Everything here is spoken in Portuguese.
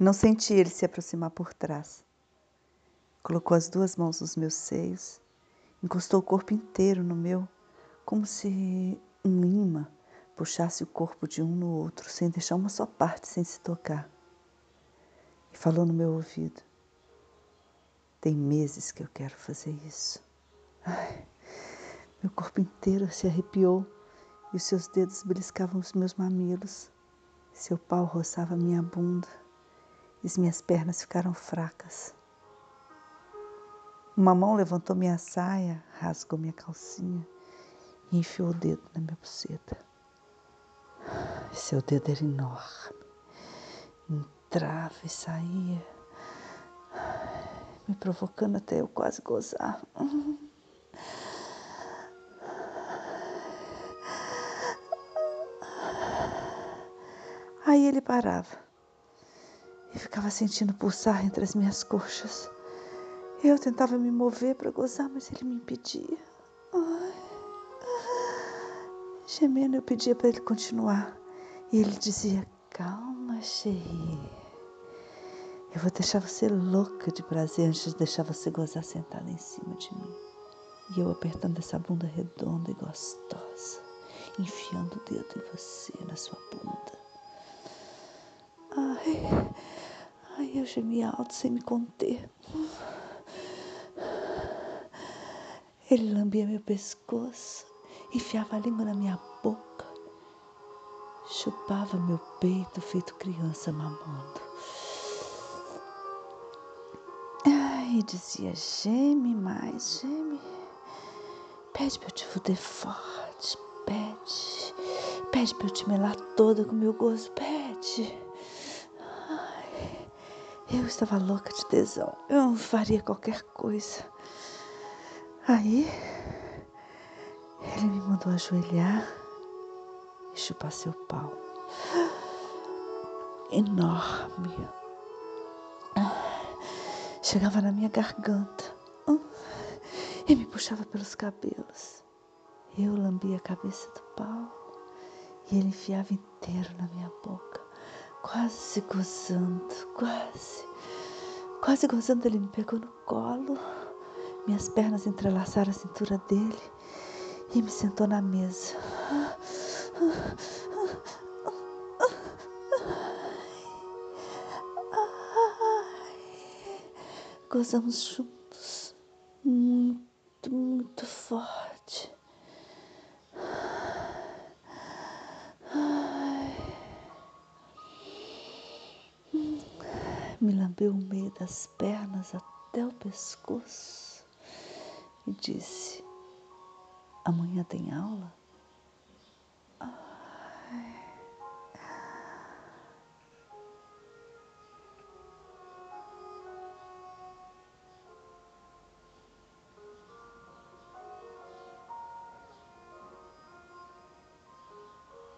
Não senti ele se aproximar por trás. Colocou as duas mãos nos meus seios, encostou o corpo inteiro no meu, como se um imã puxasse o corpo de um no outro, sem deixar uma só parte sem se tocar. E falou no meu ouvido: Tem meses que eu quero fazer isso. Ai, meu corpo inteiro se arrepiou e os seus dedos beliscavam os meus mamilos. Seu pau roçava minha bunda as minhas pernas ficaram fracas. Uma mão levantou minha saia, rasgou minha calcinha e enfiou o dedo na minha buceta. Seu dedo era enorme, entrava e saía, me provocando até eu quase gozar. Aí ele parava ficava sentindo pulsar entre as minhas coxas. Eu tentava me mover para gozar, mas ele me impedia. Ai. Gemendo, eu pedia para ele continuar. E ele dizia: Calma, Cherie. Eu vou deixar você louca de prazer antes de deixar você gozar sentada em cima de mim. E eu apertando essa bunda redonda e gostosa, enfiando o dedo em você, na sua bunda. Ai, eu gemia alto sem me conter. Ele lambia meu pescoço, enfiava a língua na minha boca, chupava meu peito feito criança mamando. E dizia: geme mais, geme. Pede para eu te fuder forte, pede. Pede para eu te melar toda com meu gozo, pede. Eu estava louca de tesão, eu faria qualquer coisa. Aí, ele me mandou ajoelhar e chupar seu pau. Enorme. Chegava na minha garganta e me puxava pelos cabelos. Eu lambia a cabeça do pau e ele enfiava inteiro na minha boca, quase gozando, quase. Quase gozando, ele me pegou no colo minhas pernas entrelaçaram a cintura dele e me sentou na mesa. Gozamos juntos, muito, muito forte. Me lambeu o meio das pernas até o pescoço e disse: Amanhã tem aula? Ai.